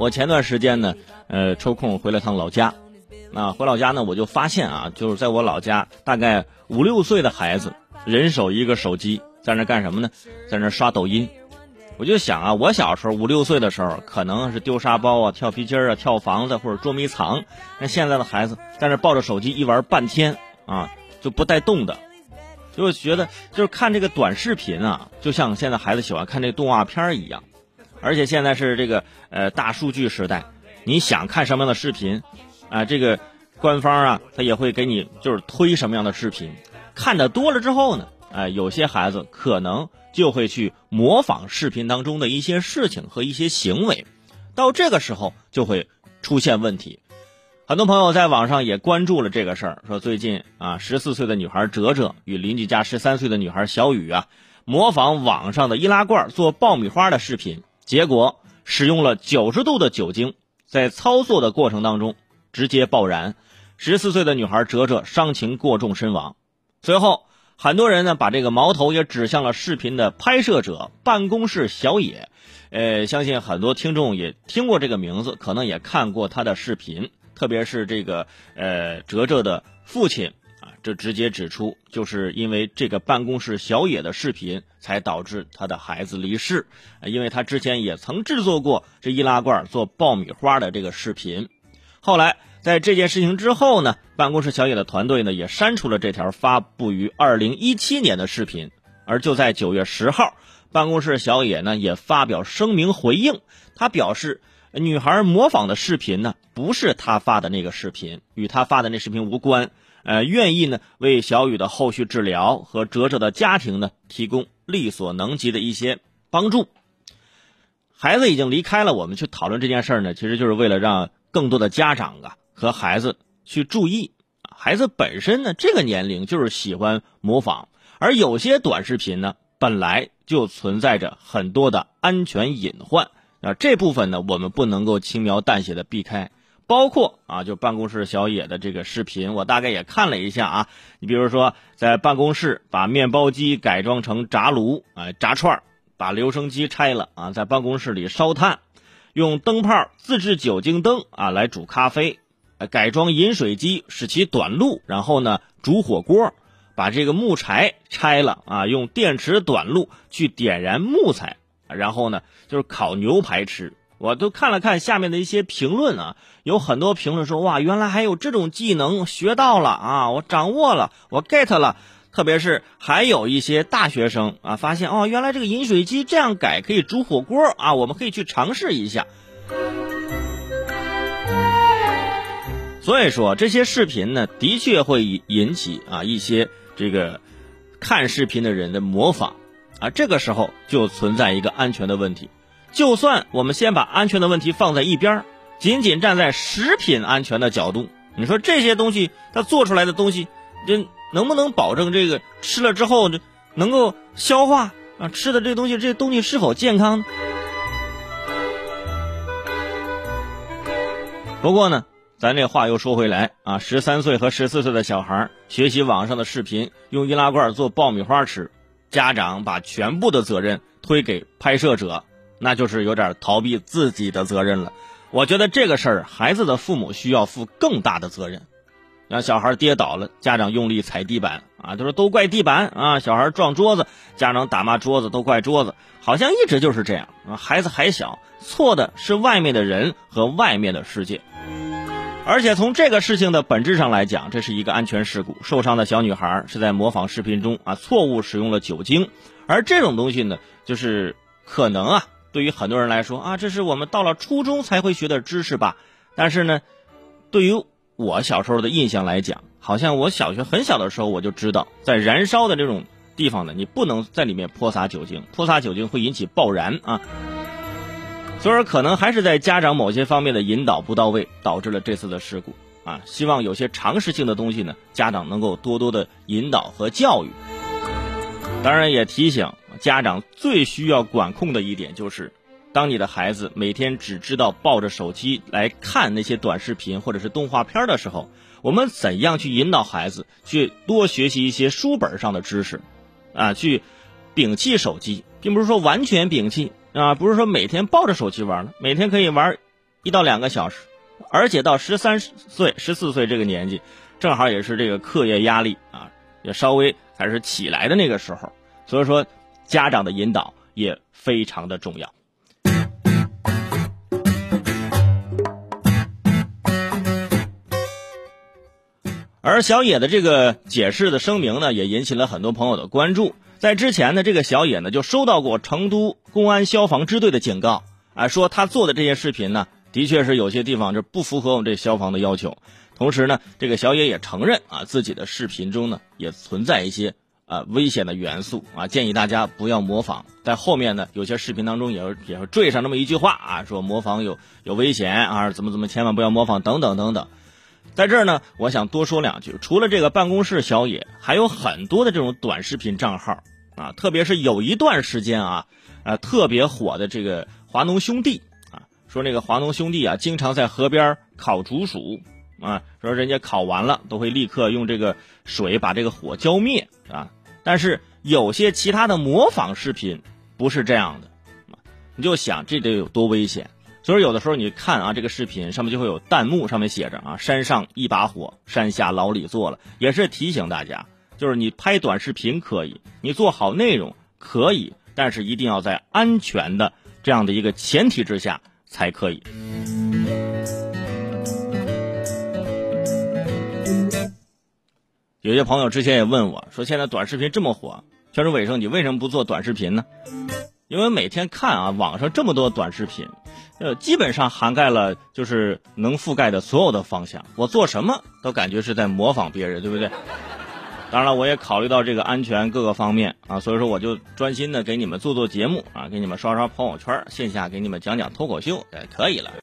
我前段时间呢，呃，抽空回了趟老家，啊，回老家呢，我就发现啊，就是在我老家，大概五六岁的孩子，人手一个手机，在那干什么呢？在那刷抖音。我就想啊，我小时候五六岁的时候，可能是丢沙包啊、跳皮筋啊、跳房子或者捉迷藏。那现在的孩子在那抱着手机一玩半天啊，就不带动的，就觉得就是看这个短视频啊，就像现在孩子喜欢看这动画片一样。而且现在是这个呃大数据时代，你想看什么样的视频，啊，这个官方啊，他也会给你就是推什么样的视频。看的多了之后呢，哎，有些孩子可能。就会去模仿视频当中的一些事情和一些行为，到这个时候就会出现问题。很多朋友在网上也关注了这个事儿，说最近啊，十四岁的女孩哲哲与邻居家十三岁的女孩小雨啊，模仿网上的易拉罐做爆米花的视频，结果使用了九十度的酒精，在操作的过程当中直接爆燃，十四岁的女孩哲哲伤情过重身亡。随后。很多人呢，把这个矛头也指向了视频的拍摄者办公室小野，呃，相信很多听众也听过这个名字，可能也看过他的视频，特别是这个呃哲哲的父亲，这直接指出，就是因为这个办公室小野的视频，才导致他的孩子离世，因为他之前也曾制作过这易拉罐做爆米花的这个视频，后来。在这件事情之后呢，办公室小野的团队呢也删除了这条发布于二零一七年的视频。而就在九月十号，办公室小野呢也发表声明回应，他表示，女孩模仿的视频呢不是他发的那个视频，与他发的那视频无关。呃，愿意呢为小雨的后续治疗和哲哲的家庭呢提供力所能及的一些帮助。孩子已经离开了，我们去讨论这件事呢，其实就是为了让更多的家长啊。和孩子去注意，孩子本身呢，这个年龄就是喜欢模仿，而有些短视频呢，本来就存在着很多的安全隐患啊，这部分呢，我们不能够轻描淡写的避开。包括啊，就办公室小野的这个视频，我大概也看了一下啊，你比如说在办公室把面包机改装成炸炉啊，炸串把留声机拆了啊，在办公室里烧炭，用灯泡自制酒精灯啊来煮咖啡。改装饮水机，使其短路，然后呢煮火锅，把这个木柴拆了啊，用电池短路去点燃木材，然后呢就是烤牛排吃。我都看了看下面的一些评论啊，有很多评论说哇，原来还有这种技能，学到了啊，我掌握了，我 get 了。特别是还有一些大学生啊，发现哦，原来这个饮水机这样改可以煮火锅啊，我们可以去尝试一下。所以说这些视频呢，的确会引起啊一些这个看视频的人的模仿啊，这个时候就存在一个安全的问题。就算我们先把安全的问题放在一边仅仅站在食品安全的角度，你说这些东西它做出来的东西，这能不能保证这个吃了之后这能够消化啊？吃的这东西这东西是否健康？不过呢。咱这话又说回来啊，十三岁和十四岁的小孩学习网上的视频，用易拉罐做爆米花吃，家长把全部的责任推给拍摄者，那就是有点逃避自己的责任了。我觉得这个事儿，孩子的父母需要负更大的责任。让小孩跌倒了，家长用力踩地板啊，都说都怪地板啊；小孩撞桌子，家长打骂桌子，都怪桌子，好像一直就是这样啊。孩子还小，错的是外面的人和外面的世界。而且从这个事情的本质上来讲，这是一个安全事故。受伤的小女孩是在模仿视频中啊，错误使用了酒精。而这种东西呢，就是可能啊，对于很多人来说啊，这是我们到了初中才会学的知识吧。但是呢，对于我小时候的印象来讲，好像我小学很小的时候我就知道，在燃烧的这种地方呢，你不能在里面泼洒酒精，泼洒酒精会引起爆燃啊。所以说，可能还是在家长某些方面的引导不到位，导致了这次的事故啊。希望有些常识性的东西呢，家长能够多多的引导和教育。当然，也提醒家长最需要管控的一点就是，当你的孩子每天只知道抱着手机来看那些短视频或者是动画片的时候，我们怎样去引导孩子去多学习一些书本上的知识，啊，去摒弃手机，并不是说完全摒弃。啊，不是说每天抱着手机玩了，每天可以玩一到两个小时，而且到十三岁、十四岁这个年纪，正好也是这个课业压力啊，也稍微开始起来的那个时候，所以说家长的引导也非常的重要。而小野的这个解释的声明呢，也引起了很多朋友的关注。在之前呢，这个小野呢就收到过成都公安消防支队的警告，啊，说他做的这些视频呢，的确是有些地方是不符合我们这消防的要求。同时呢，这个小野也承认啊，自己的视频中呢也存在一些啊危险的元素啊，建议大家不要模仿。在后面呢，有些视频当中也也会缀上那么一句话啊，说模仿有有危险啊，怎么怎么，千万不要模仿等等等等。在这儿呢，我想多说两句。除了这个办公室小野，还有很多的这种短视频账号啊，特别是有一段时间啊，呃，特别火的这个华农兄弟啊，说那个华农兄弟啊，经常在河边烤竹鼠啊，说人家烤完了都会立刻用这个水把这个火浇灭啊。但是有些其他的模仿视频不是这样的，你就想这得有多危险。所以有的时候你看啊，这个视频上面就会有弹幕，上面写着啊“山上一把火，山下老李做了”，也是提醒大家，就是你拍短视频可以，你做好内容可以，但是一定要在安全的这样的一个前提之下才可以。有些朋友之前也问我说：“现在短视频这么火，全是伟生，你为什么不做短视频呢？”因为每天看啊，网上这么多短视频。呃，基本上涵盖了就是能覆盖的所有的方向。我做什么都感觉是在模仿别人，对不对？当然了，我也考虑到这个安全各个方面啊，所以说我就专心的给你们做做节目啊，给你们刷刷朋友圈，线下给你们讲讲脱口秀，哎，可以了。